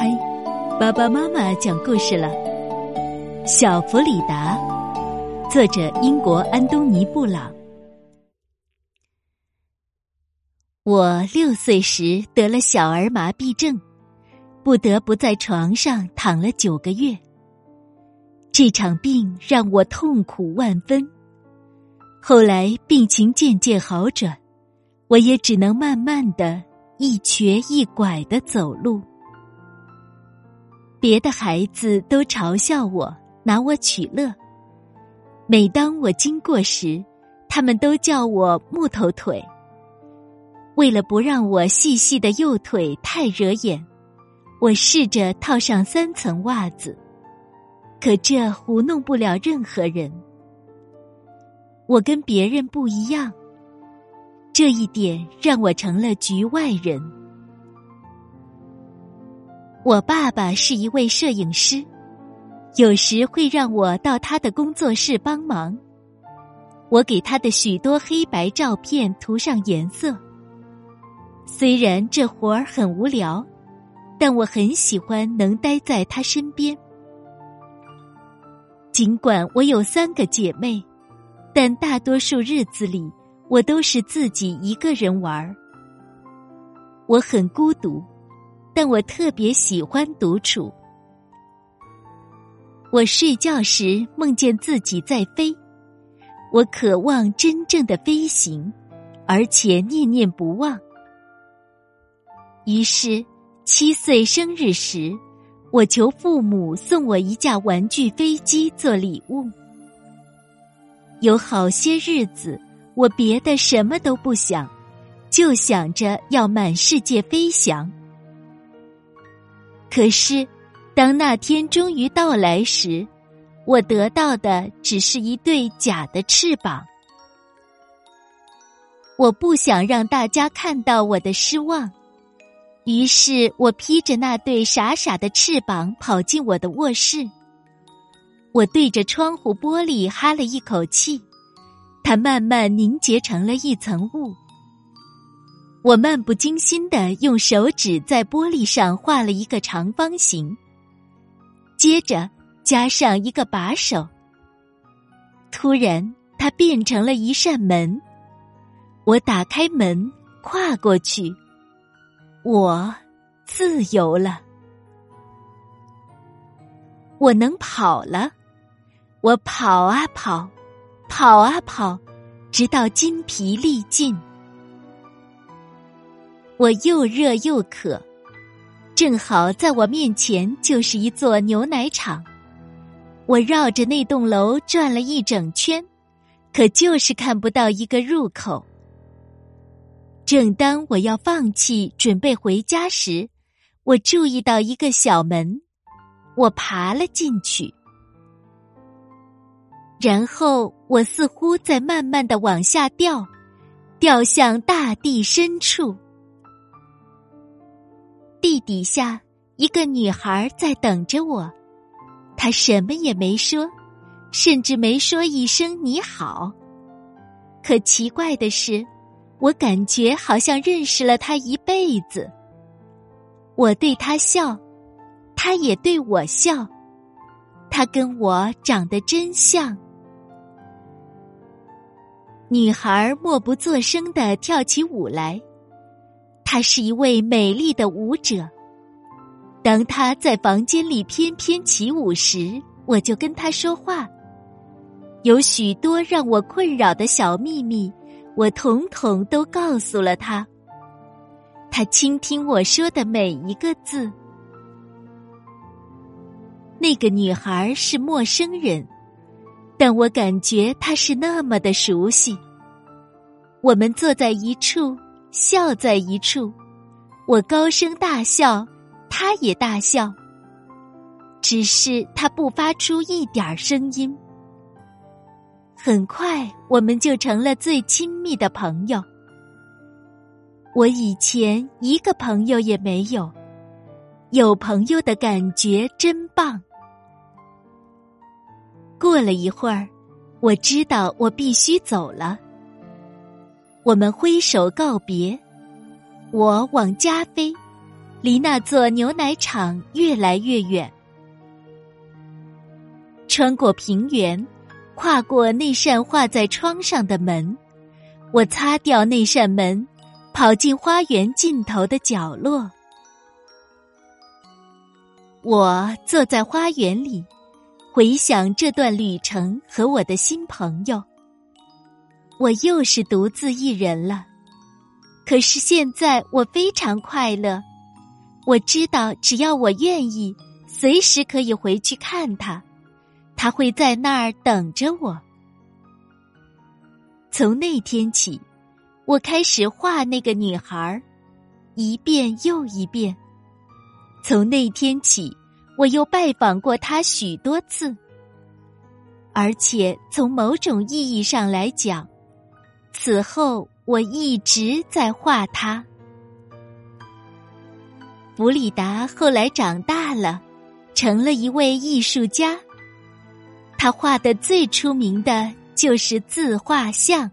嗨，爸爸妈妈讲故事了。小弗里达，作者英国安东尼布朗。我六岁时得了小儿麻痹症，不得不在床上躺了九个月。这场病让我痛苦万分。后来病情渐渐好转，我也只能慢慢的一瘸一拐的走路。别的孩子都嘲笑我，拿我取乐。每当我经过时，他们都叫我木头腿。为了不让我细细的右腿太惹眼，我试着套上三层袜子，可这糊弄不了任何人。我跟别人不一样，这一点让我成了局外人。我爸爸是一位摄影师，有时会让我到他的工作室帮忙。我给他的许多黑白照片涂上颜色。虽然这活儿很无聊，但我很喜欢能待在他身边。尽管我有三个姐妹，但大多数日子里我都是自己一个人玩儿。我很孤独。但我特别喜欢独处。我睡觉时梦见自己在飞，我渴望真正的飞行，而且念念不忘。于是，七岁生日时，我求父母送我一架玩具飞机做礼物。有好些日子，我别的什么都不想，就想着要满世界飞翔。可是，当那天终于到来时，我得到的只是一对假的翅膀。我不想让大家看到我的失望，于是我披着那对傻傻的翅膀跑进我的卧室。我对着窗户玻璃哈了一口气，它慢慢凝结成了一层雾。我漫不经心的用手指在玻璃上画了一个长方形，接着加上一个把手。突然，它变成了一扇门。我打开门，跨过去，我自由了。我能跑了，我跑啊跑，跑啊跑，直到筋疲力尽。我又热又渴，正好在我面前就是一座牛奶厂。我绕着那栋楼转了一整圈，可就是看不到一个入口。正当我要放弃准备回家时，我注意到一个小门，我爬了进去，然后我似乎在慢慢的往下掉，掉向大地深处。地底下，一个女孩在等着我。她什么也没说，甚至没说一声“你好”。可奇怪的是，我感觉好像认识了她一辈子。我对她笑，她也对我笑。她跟我长得真像。女孩默不作声的跳起舞来。她是一位美丽的舞者。当她在房间里翩翩起舞时，我就跟她说话。有许多让我困扰的小秘密，我统统都告诉了她。她倾听我说的每一个字。那个女孩是陌生人，但我感觉她是那么的熟悉。我们坐在一处。笑在一处，我高声大笑，他也大笑。只是他不发出一点声音。很快，我们就成了最亲密的朋友。我以前一个朋友也没有，有朋友的感觉真棒。过了一会儿，我知道我必须走了。我们挥手告别，我往家飞，离那座牛奶厂越来越远。穿过平原，跨过那扇画在窗上的门，我擦掉那扇门，跑进花园尽头的角落。我坐在花园里，回想这段旅程和我的新朋友。我又是独自一人了，可是现在我非常快乐。我知道，只要我愿意，随时可以回去看他，他会在那儿等着我。从那天起，我开始画那个女孩，一遍又一遍。从那天起，我又拜访过她许多次，而且从某种意义上来讲，此后我一直在画他。弗里达后来长大了，成了一位艺术家。他画的最出名的就是自画像。